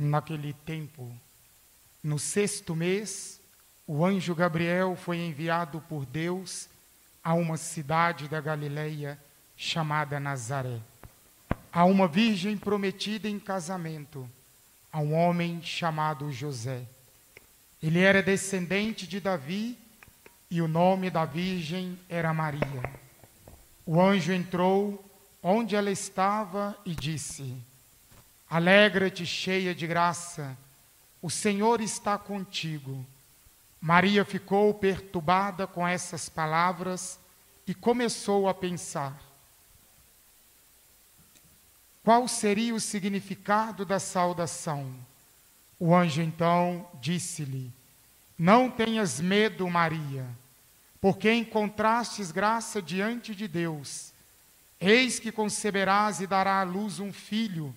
Naquele tempo, no sexto mês, o anjo Gabriel foi enviado por Deus a uma cidade da Galileia chamada Nazaré, a uma virgem prometida em casamento, a um homem chamado José. Ele era descendente de Davi e o nome da virgem era Maria. O anjo entrou onde ela estava e disse: Alegra-te, cheia de graça, o Senhor está contigo. Maria ficou perturbada com essas palavras e começou a pensar: qual seria o significado da saudação? O anjo então disse-lhe: Não tenhas medo, Maria, porque encontrastes graça diante de Deus. Eis que conceberás e dará à luz um filho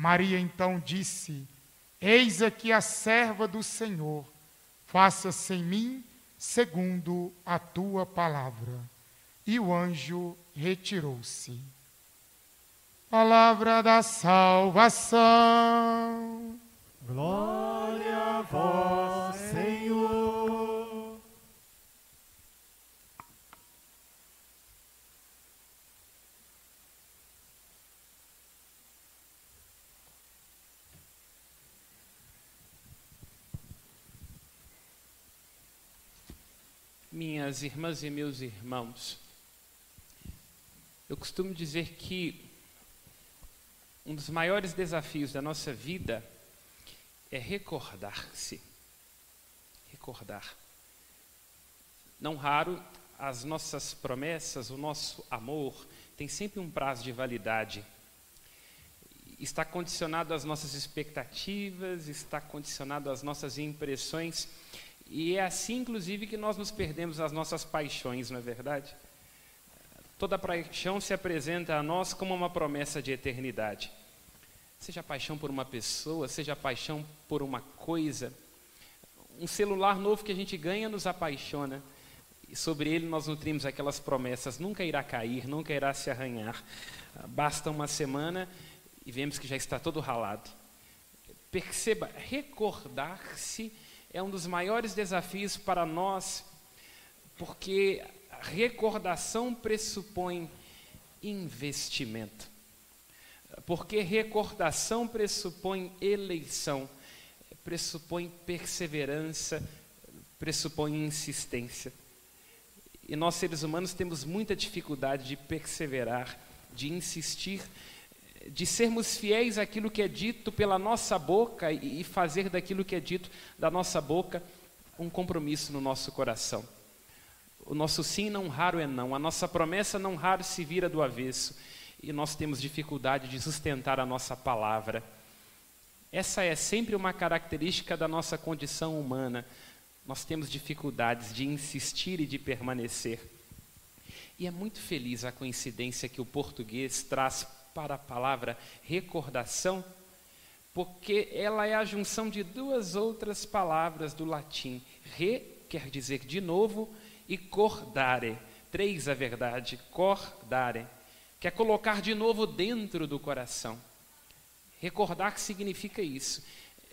Maria então disse: Eis aqui a serva do Senhor, faça-se em mim segundo a tua palavra. E o anjo retirou-se. Palavra da salvação. Glória a vós, Minhas irmãs e meus irmãos, eu costumo dizer que um dos maiores desafios da nossa vida é recordar-se. Recordar. Não raro, as nossas promessas, o nosso amor, tem sempre um prazo de validade. Está condicionado às nossas expectativas, está condicionado às nossas impressões. E é assim, inclusive, que nós nos perdemos as nossas paixões, não é verdade? Toda paixão se apresenta a nós como uma promessa de eternidade. Seja paixão por uma pessoa, seja paixão por uma coisa. Um celular novo que a gente ganha nos apaixona. E sobre ele nós nutrimos aquelas promessas: nunca irá cair, nunca irá se arranhar. Basta uma semana e vemos que já está todo ralado. Perceba, recordar-se é um dos maiores desafios para nós, porque recordação pressupõe investimento. Porque recordação pressupõe eleição, pressupõe perseverança, pressupõe insistência. E nós, seres humanos, temos muita dificuldade de perseverar, de insistir, de sermos fiéis àquilo que é dito pela nossa boca e fazer daquilo que é dito da nossa boca um compromisso no nosso coração. O nosso sim não raro é não, a nossa promessa não raro se vira do avesso e nós temos dificuldade de sustentar a nossa palavra. Essa é sempre uma característica da nossa condição humana. nós temos dificuldades de insistir e de permanecer. E é muito feliz a coincidência que o português traz para a palavra recordação, porque ela é a junção de duas outras palavras do latim. Re quer dizer de novo e cordare. Três a verdade, cordare, que é colocar de novo dentro do coração. Recordar significa isso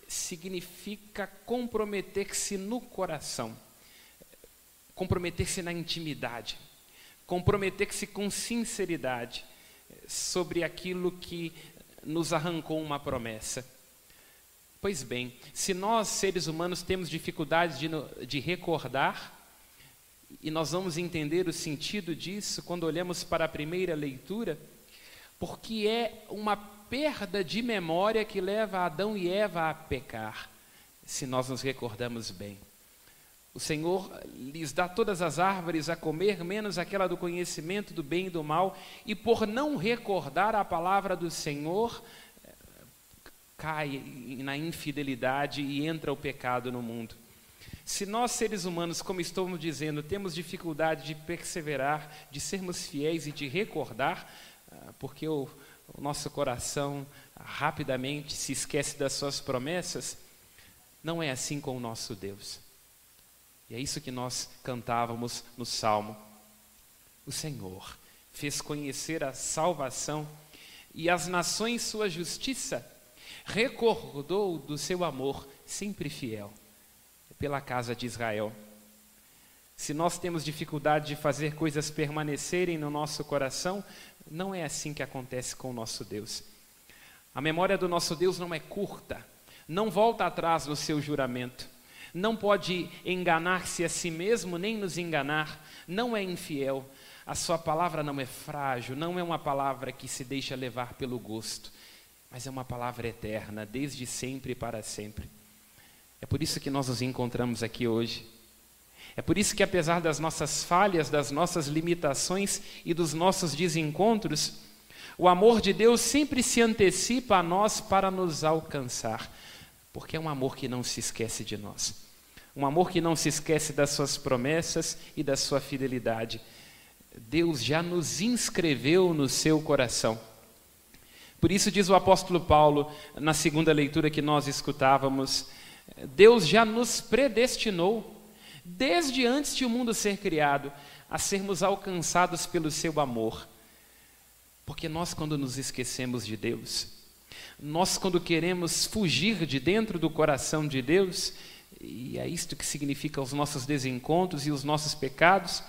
significa comprometer-se no coração, comprometer-se na intimidade, comprometer-se com sinceridade sobre aquilo que nos arrancou uma promessa. Pois bem, se nós, seres humanos, temos dificuldade de, de recordar, e nós vamos entender o sentido disso quando olhamos para a primeira leitura, porque é uma perda de memória que leva Adão e Eva a pecar, se nós nos recordamos bem. O Senhor lhes dá todas as árvores a comer, menos aquela do conhecimento do bem e do mal, e por não recordar a palavra do Senhor, cai na infidelidade e entra o pecado no mundo. Se nós, seres humanos, como estamos dizendo, temos dificuldade de perseverar, de sermos fiéis e de recordar, ah, porque o, o nosso coração rapidamente se esquece das suas promessas, não é assim com o nosso Deus. E é isso que nós cantávamos no Salmo. O Senhor fez conhecer a salvação e as nações sua justiça, recordou do seu amor sempre fiel pela casa de Israel. Se nós temos dificuldade de fazer coisas permanecerem no nosso coração, não é assim que acontece com o nosso Deus. A memória do nosso Deus não é curta, não volta atrás no seu juramento, não pode enganar-se a si mesmo, nem nos enganar, não é infiel. A sua palavra não é frágil, não é uma palavra que se deixa levar pelo gosto, mas é uma palavra eterna, desde sempre e para sempre. É por isso que nós nos encontramos aqui hoje é por isso que, apesar das nossas falhas, das nossas limitações e dos nossos desencontros, o amor de Deus sempre se antecipa a nós para nos alcançar, porque é um amor que não se esquece de nós, um amor que não se esquece das suas promessas e da sua fidelidade. Deus já nos inscreveu no seu coração. Por isso, diz o apóstolo Paulo, na segunda leitura que nós escutávamos, Deus já nos predestinou desde antes de o mundo ser criado, a sermos alcançados pelo seu amor. Porque nós, quando nos esquecemos de Deus, nós, quando queremos fugir de dentro do coração de Deus, e é isto que significa os nossos desencontros e os nossos pecados,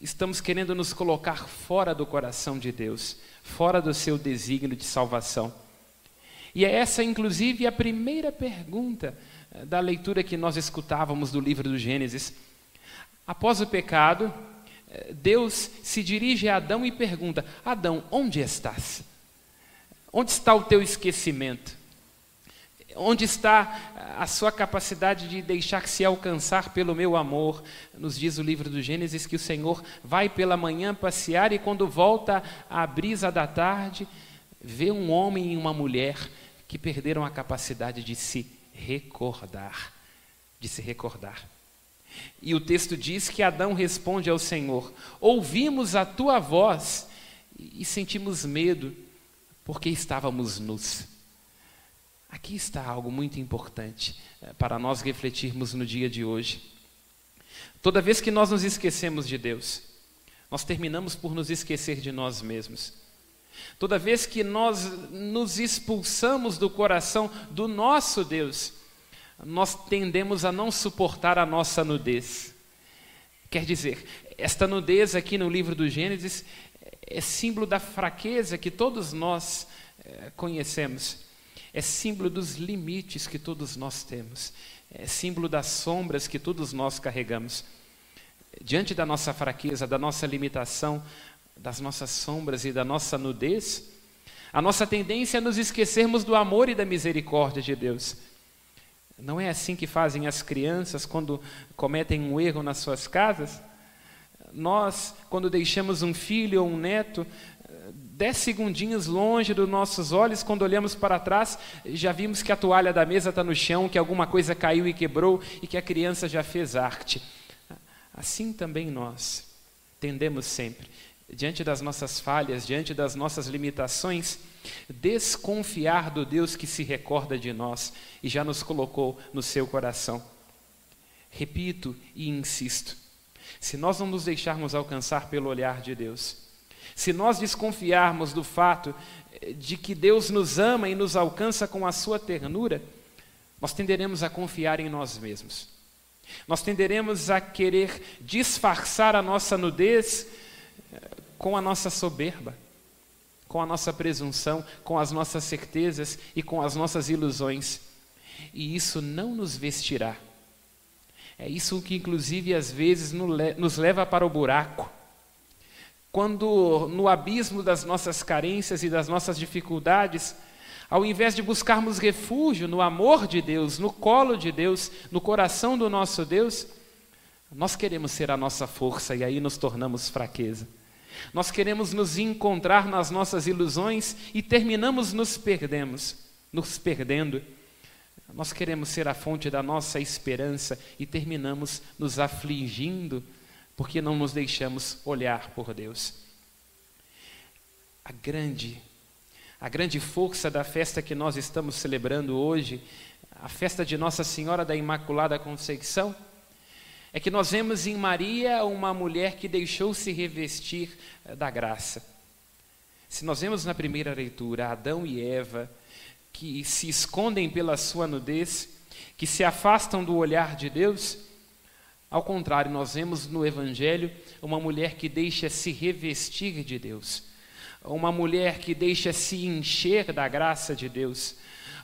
estamos querendo nos colocar fora do coração de Deus, fora do seu desígnio de salvação. E é essa, inclusive, a primeira pergunta da leitura que nós escutávamos do livro do Gênesis. Após o pecado, eh, Deus se dirige a Adão e pergunta: Adão, onde estás? Onde está o teu esquecimento? Onde está a sua capacidade de deixar-se alcançar pelo meu amor? Nos diz o livro do Gênesis que o Senhor vai pela manhã passear e quando volta à brisa da tarde, vê um homem e uma mulher que perderam a capacidade de se recordar, de se recordar. E o texto diz que Adão responde ao Senhor: Ouvimos a tua voz e sentimos medo, porque estávamos nus. Aqui está algo muito importante eh, para nós refletirmos no dia de hoje. Toda vez que nós nos esquecemos de Deus, nós terminamos por nos esquecer de nós mesmos. Toda vez que nós nos expulsamos do coração do nosso Deus, nós tendemos a não suportar a nossa nudez. Quer dizer, esta nudez aqui no livro do Gênesis é símbolo da fraqueza que todos nós é, conhecemos, é símbolo dos limites que todos nós temos, é símbolo das sombras que todos nós carregamos. Diante da nossa fraqueza, da nossa limitação, das nossas sombras e da nossa nudez, a nossa tendência é nos esquecermos do amor e da misericórdia de Deus. Não é assim que fazem as crianças quando cometem um erro nas suas casas? Nós, quando deixamos um filho ou um neto, Dez segundinhos longe dos nossos olhos, quando olhamos para trás, já vimos que a toalha da mesa está no chão, que alguma coisa caiu e quebrou e que a criança já fez arte. Assim também nós tendemos sempre, diante das nossas falhas, diante das nossas limitações, desconfiar do Deus que se recorda de nós e já nos colocou no seu coração. Repito e insisto: se nós não nos deixarmos alcançar pelo olhar de Deus, se nós desconfiarmos do fato eh, de que Deus nos ama e nos alcança com a sua ternura, nós tenderemos a confiar em nós mesmos. Nós tenderemos a querer disfarçar a nossa nudez eh, com a nossa soberba, com a nossa presunção, com as nossas certezas e com as nossas ilusões. E isso não nos vestirá. É isso que, inclusive, às vezes nos leva para o buraco. Quando, no abismo das nossas carências e das nossas dificuldades, ao invés de buscarmos refúgio no amor de Deus, no colo de Deus, no coração do nosso Deus, nós queremos ser a nossa força e aí nos tornamos fraqueza. Nós queremos nos encontrar nas nossas ilusões e terminamos nos perdemos, nos perdendo. Nós queremos ser a fonte da nossa esperança e terminamos nos afligindo porque não nos deixamos olhar por Deus. A grande a grande força da festa que nós estamos celebrando hoje, a festa de Nossa Senhora da Imaculada Conceição, é que nós vemos em Maria uma mulher que deixou se revestir eh, da graça. Se nós vemos na primeira leitura Adão e Eva, que se escondem pela sua nudez, que se afastam do olhar de Deus, ao contrário, nós vemos no Evangelho uma mulher que deixa se revestir de Deus, uma mulher que deixa se encher da graça de Deus,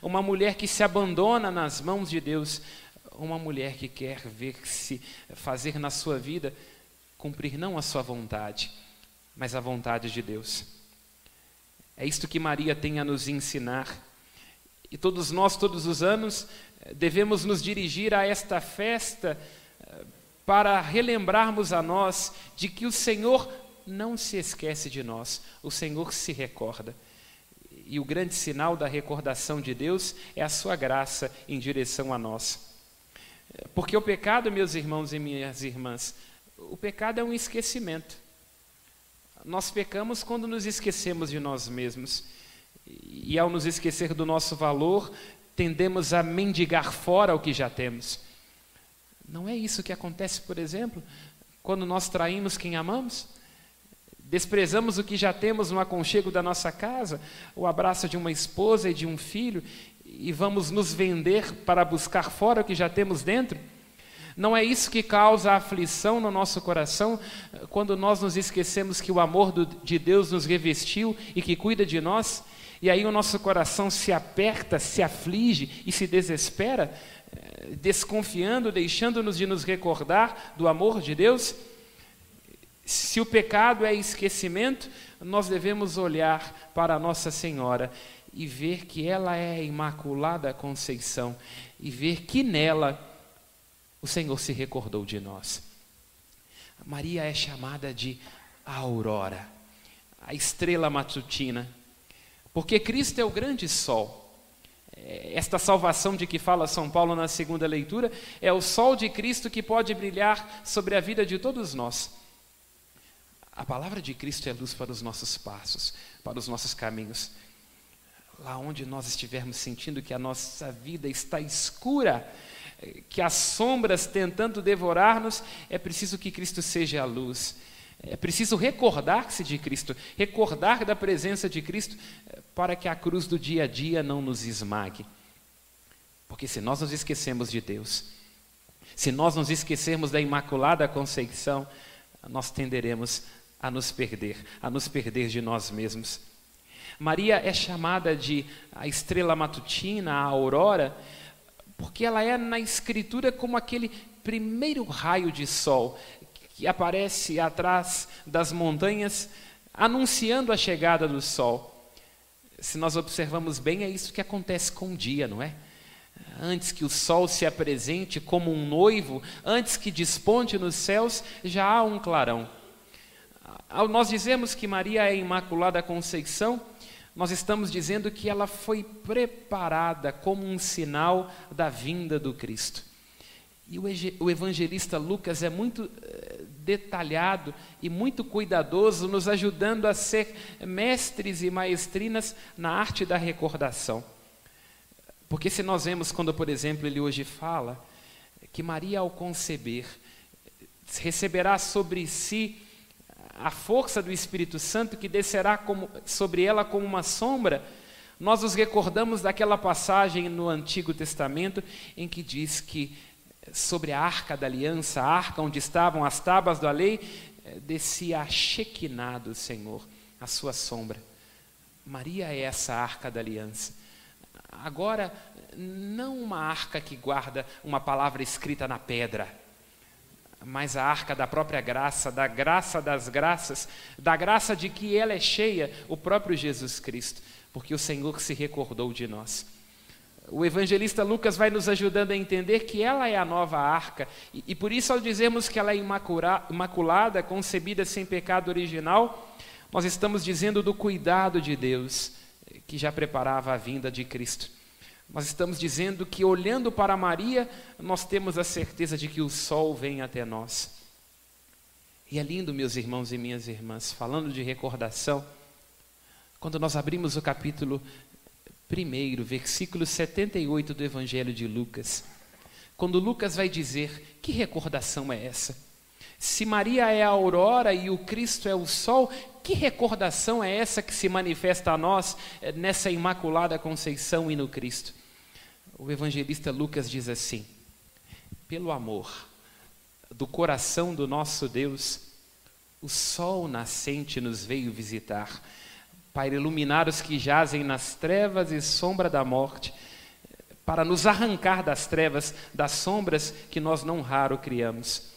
uma mulher que se abandona nas mãos de Deus, uma mulher que quer ver-se fazer na sua vida cumprir não a sua vontade, mas a vontade de Deus. É isto que Maria tem a nos ensinar. E todos nós, todos os anos, devemos nos dirigir a esta festa eh, para relembrarmos a nós de que o Senhor não se esquece de nós, o Senhor se recorda. E o grande sinal da recordação de Deus é a sua graça em direção a nós. Porque o pecado, meus irmãos e minhas irmãs, o pecado é um esquecimento. Nós pecamos quando nos esquecemos de nós mesmos. E ao nos esquecer do nosso valor, tendemos a mendigar fora o que já temos. Não é isso que acontece, por exemplo, quando nós traímos quem amamos? Desprezamos o que já temos no aconchego da nossa casa, o abraço de uma esposa e de um filho, e vamos nos vender para buscar fora o que já temos dentro? Não é isso que causa aflição no nosso coração quando nós nos esquecemos que o amor do, de Deus nos revestiu e que cuida de nós? E aí o nosso coração se aperta, se aflige e se desespera, eh, desconfiando, deixando-nos de nos recordar do amor de Deus? Se o pecado é esquecimento, nós devemos olhar para Nossa Senhora e ver que ela é a Imaculada Conceição e ver que nela o Senhor se recordou de nós. Maria é chamada de aurora, a estrela matutina, porque Cristo é o grande sol. É, esta salvação de que fala São Paulo na segunda leitura é o sol de Cristo que pode brilhar sobre a vida de todos nós. A palavra de Cristo é luz para os nossos passos, para os nossos caminhos lá onde nós estivermos sentindo que a nossa vida está escura, que as sombras tentando devorar-nos, é preciso que Cristo seja a luz. É preciso recordar-se de Cristo, recordar da presença de Cristo, eh, para que a cruz do dia a dia não nos esmague. Porque se nós nos esquecemos de Deus, se nós nos esquecermos da Imaculada Conceição, nós tenderemos a nos perder, a nos perder de nós mesmos. Maria é chamada de a estrela matutina, a aurora, porque ela é na Escritura como aquele primeiro raio de sol que aparece atrás das montanhas, anunciando a chegada do sol. Se nós observamos bem, é isso que acontece com o dia, não é? Antes que o sol se apresente como um noivo, antes que desponte nos céus, já há um clarão Ao nós dizemos que Maria é Imaculada Conceição, nós estamos dizendo que ela foi preparada como um sinal da vinda do Cristo. E o evangelista Lucas é muito eh, detalhado e muito cuidadoso, nos ajudando a ser mestres e maestrinas na arte da recordação. Porque se nós vemos quando, por exemplo, ele hoje fala que Maria, ao conceber, receberá sobre si a força do Espírito Santo que descerá como, sobre ela como uma sombra, nós nos recordamos daquela passagem no Antigo Testamento em que diz que sobre a arca da aliança, a arca onde estavam as tábuas da lei, eh, descia a Shekinah do Senhor, a sua sombra. Maria é essa arca da aliança. Agora, não uma arca que guarda uma palavra escrita na pedra, mas a arca da própria graça, da graça das graças, da graça de que ela é cheia, o próprio Jesus Cristo, porque o Senhor se recordou de nós. O evangelista Lucas vai nos ajudando a entender que ela é a nova arca, e, e por isso, ao dizermos que ela é imaculada, concebida sem pecado original, nós estamos dizendo do cuidado de Deus, que já preparava a vinda de Cristo. Nós estamos dizendo que, olhando para Maria, nós temos a certeza de que o sol vem até nós. E é lindo, meus irmãos e minhas irmãs, falando de recordação, quando nós abrimos o capítulo 1, versículo 78 do Evangelho de Lucas, quando Lucas vai dizer: que recordação é essa? Se Maria é a aurora e o Cristo é o sol, que recordação é essa que se manifesta a nós eh, nessa imaculada conceição e no Cristo? O evangelista Lucas diz assim: pelo amor do coração do nosso Deus, o sol nascente nos veio visitar, para iluminar os que jazem nas trevas e sombra da morte, para nos arrancar das trevas, das sombras que nós não raro criamos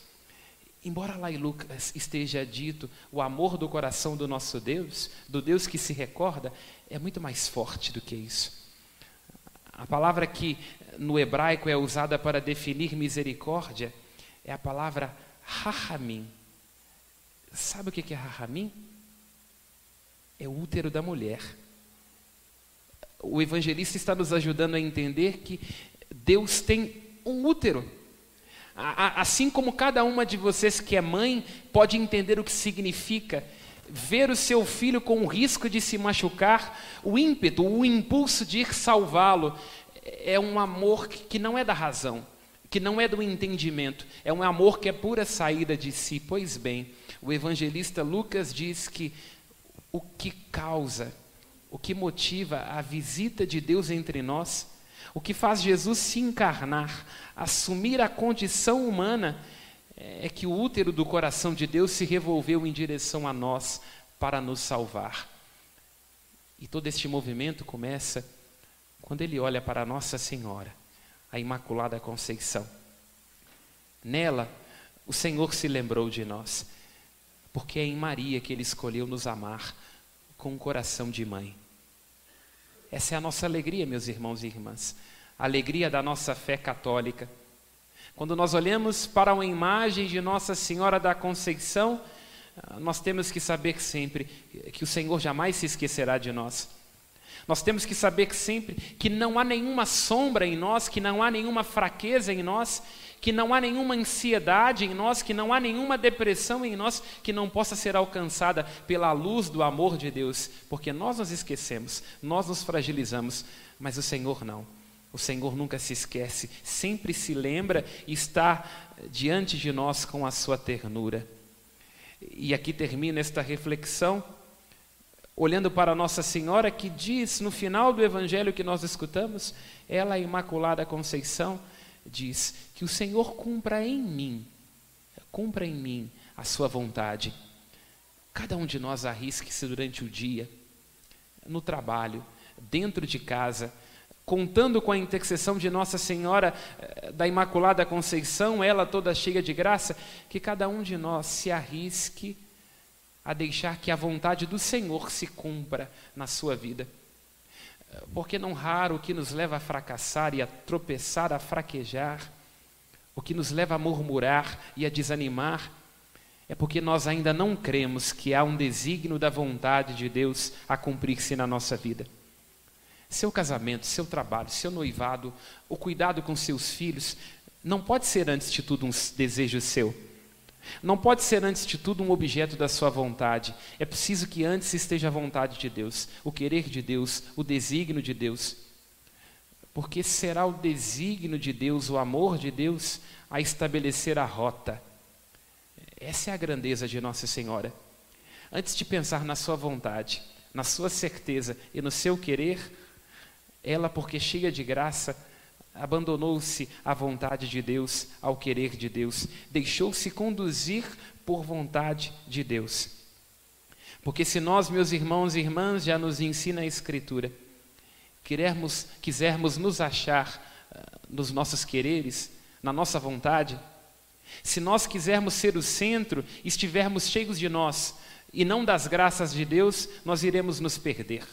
Embora lá em Lucas esteja dito o amor do coração do nosso Deus, do Deus que se recorda, é muito mais forte do que isso. A palavra que no hebraico é usada para definir misericórdia é a palavra rahamim. Sabe o que é rahamim? É o útero da mulher. O evangelista está nos ajudando a entender que Deus tem um útero Assim como cada uma de vocês que é mãe pode entender o que significa ver o seu filho com o risco de se machucar, o ímpeto, o impulso de ir salvá-lo, é um amor que não é da razão, que não é do entendimento, é um amor que é pura saída de si. Pois bem, o evangelista Lucas diz que o que causa, o que motiva a visita de Deus entre nós, o que faz Jesus se encarnar, assumir a condição humana, é que o útero do coração de Deus se revolveu em direção a nós para nos salvar. E todo este movimento começa quando ele olha para Nossa Senhora, a Imaculada Conceição. Nela, o Senhor se lembrou de nós, porque é em Maria que ele escolheu nos amar com um coração de mãe. Essa é a nossa alegria, meus irmãos e irmãs, a alegria da nossa fé católica. Quando nós olhamos para uma imagem de Nossa Senhora da Conceição, ah, nós temos que saber sempre que o Senhor jamais se esquecerá de nós. Nós temos que saber sempre que não há nenhuma sombra em nós, que não há nenhuma fraqueza em nós, que não há nenhuma ansiedade em nós, que não há nenhuma depressão em nós que não possa ser alcançada pela luz do amor de Deus, porque nós nos esquecemos, nós nos fragilizamos, mas o Senhor não. O Senhor nunca se esquece, sempre se lembra e está diante de nós com a sua ternura. E aqui termina esta reflexão, olhando para Nossa Senhora, que diz no final do evangelho que nós escutamos, ela, a Imaculada Conceição, diz: Que o Senhor cumpra em mim, cumpra em mim a sua vontade. Cada um de nós arrisque-se durante o dia, no trabalho, dentro de casa, contando com a intercessão de Nossa Senhora eh, da Imaculada Conceição, ela toda cheia de graça, que cada um de nós se arrisque a deixar que a vontade do Senhor se cumpra na sua vida. Porque não raro o que nos leva a fracassar e a tropeçar, a fraquejar, o que nos leva a murmurar e a desanimar, é porque nós ainda não cremos que há um desígnio da vontade de Deus a cumprir-se na nossa vida. Seu casamento, seu trabalho, seu noivado, o cuidado com seus filhos, não pode ser antes de tudo um desejo seu. Não pode ser antes de tudo um objeto da sua vontade. É preciso que antes esteja a vontade de Deus, o querer de Deus, o desígnio de Deus. Porque será o desígnio de Deus, o amor de Deus, a estabelecer a rota. Essa é a grandeza de Nossa Senhora. Antes de pensar na sua vontade, na sua certeza e no seu querer, ela, porque cheia de graça, abandonou-se à vontade de Deus, ao querer de Deus, deixou-se conduzir por vontade de Deus. Porque se nós, meus irmãos e irmãs, já nos ensina a Escritura, querermos, quisermos nos achar uh, nos nossos quereres, na nossa vontade, se nós quisermos ser o centro, estivermos cheios de nós e não das graças de Deus, nós iremos nos perder.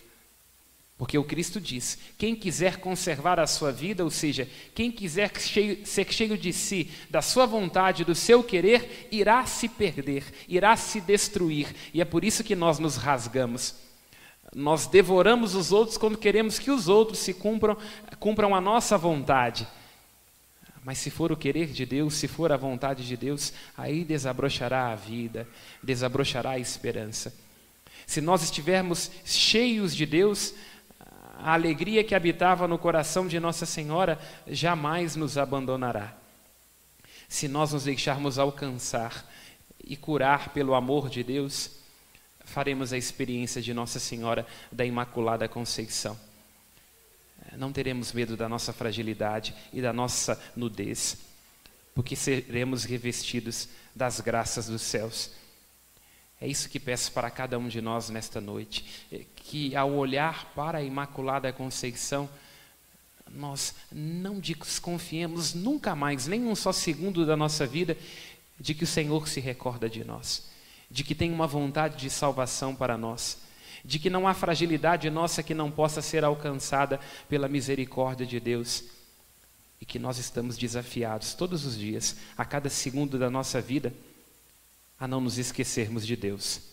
Porque o Cristo diz: quem quiser conservar a sua vida, ou seja, quem quiser ser cheio de si, da sua vontade, do seu querer, irá se perder, irá se destruir. E é por isso que nós nos rasgamos. Nós devoramos os outros quando queremos que os outros se cumpram, cumpram a nossa vontade. Mas se for o querer de Deus, se for a vontade de Deus, aí desabrochará a vida, desabrochará a esperança. Se nós estivermos cheios de Deus, a alegria que habitava no coração de Nossa Senhora jamais nos abandonará. Se nós nos deixarmos alcançar e curar pelo amor de Deus, faremos a experiência de Nossa Senhora da Imaculada Conceição. Não teremos medo da nossa fragilidade e da nossa nudez, porque seremos revestidos das graças dos céus é isso que peço para cada um de nós nesta noite, que ao olhar para a Imaculada Conceição, nós não desconfiemos nunca mais, nem um só segundo da nossa vida, de que o Senhor se recorda de nós, de que tem uma vontade de salvação para nós, de que não há fragilidade nossa que não possa ser alcançada pela misericórdia de Deus e que nós estamos desafiados todos os dias, a cada segundo da nossa vida, a não nos esquecermos de Deus.